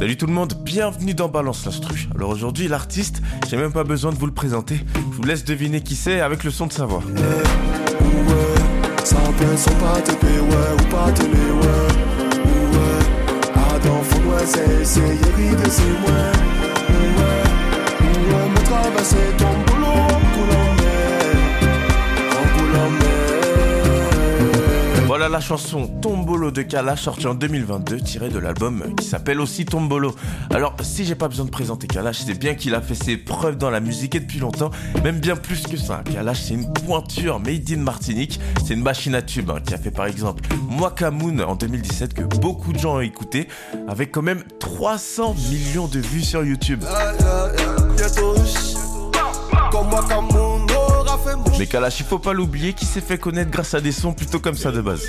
Salut tout le monde, bienvenue dans Balance l'Instru. Alors aujourd'hui, l'artiste, j'ai même pas besoin de vous le présenter. Je vous laisse deviner qui c'est avec le son de sa voix. Voilà la chanson Tombolo de Kalash sortie en 2022 tirée de l'album qui s'appelle aussi Tombolo. Alors si j'ai pas besoin de présenter Kalash, c'est bien qu'il a fait ses preuves dans la musique et depuis longtemps, même bien plus que ça. Kalash c'est une pointure made in Martinique, c'est une machine à tube hein, qui a fait par exemple Moon en 2017 que beaucoup de gens ont écouté avec quand même 300 millions de vues sur YouTube. Mais Kalash, il faut pas l'oublier, qui s'est fait connaître grâce à des sons plutôt comme ça de base.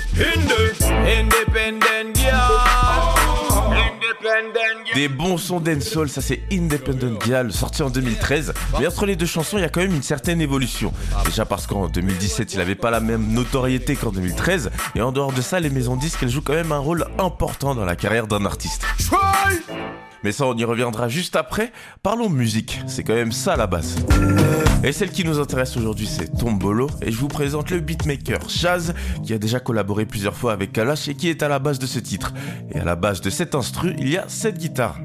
Des bons sons dancehall, ça c'est Independent Girl, sorti en 2013. Mais entre les deux chansons, il y a quand même une certaine évolution. Déjà parce qu'en 2017, il avait pas la même notoriété qu'en 2013. Et en dehors de ça, les maisons disques, elles jouent quand même un rôle important dans la carrière d'un artiste. Mais ça, on y reviendra juste après. Parlons musique, c'est quand même ça la base. Et celle qui nous intéresse aujourd'hui, c'est Tombolo. Et je vous présente le beatmaker Chaz, qui a déjà collaboré plusieurs fois avec Kalash et qui est à la base de ce titre. Et à la base de cet instru, il y a cette guitare.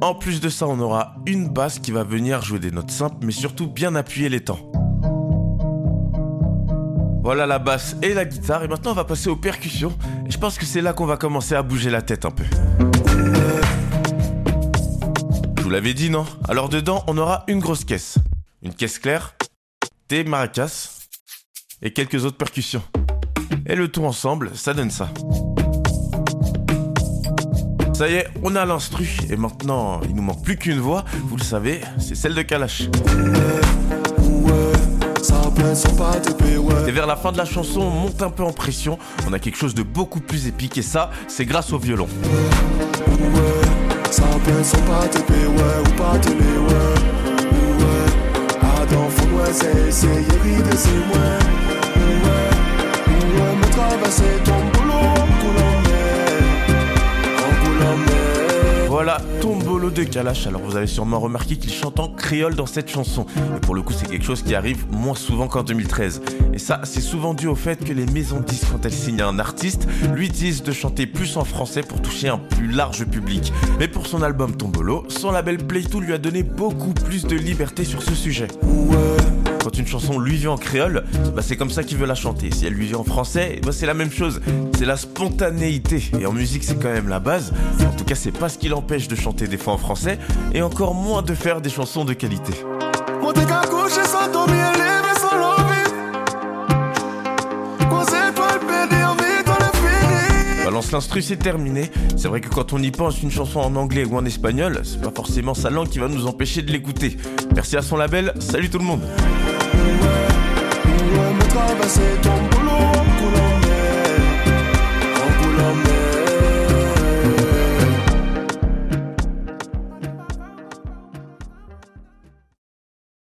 En plus de ça, on aura une basse qui va venir jouer des notes simples, mais surtout bien appuyer les temps. Voilà la basse et la guitare. Et maintenant, on va passer aux percussions. Et je pense que c'est là qu'on va commencer à bouger la tête un peu. Je vous l'avais dit, non? Alors dedans, on aura une grosse caisse. Une caisse claire, des maracas et quelques autres percussions. Et le tout ensemble, ça donne ça. Ça y est, on a l'instru et maintenant il nous manque plus qu'une voix, vous le savez, c'est celle de Kalash. Et vers la fin de la chanson, on monte un peu en pression, on a quelque chose de beaucoup plus épique et ça, c'est grâce au violon. Voilà, Tombolo de Kalash. Alors vous avez sûrement remarqué qu'il chante en créole dans cette chanson. Et pour le coup, c'est quelque chose qui arrive moins souvent qu'en 2013. Et ça, c'est souvent dû au fait que les maisons de disques, quand elles signent un artiste, lui disent de chanter plus en français pour toucher un plus large public. Mais pour son album Tombolo, son label Playtool lui a donné beaucoup plus de liberté sur ce sujet. Quand une chanson lui vient en créole, bah c'est comme ça qu'il veut la chanter. Si elle lui vient en français, bah c'est la même chose. C'est la spontanéité. Et en musique, c'est quand même la base. En tout cas, c'est pas ce qui l'empêche de chanter des fois en français et encore moins de faire des chansons de qualité. Balance l'instru, c'est terminé. C'est vrai que quand on y pense, une chanson en anglais ou en espagnol, c'est pas forcément sa langue qui va nous empêcher de l'écouter. Merci à son label, salut tout le monde.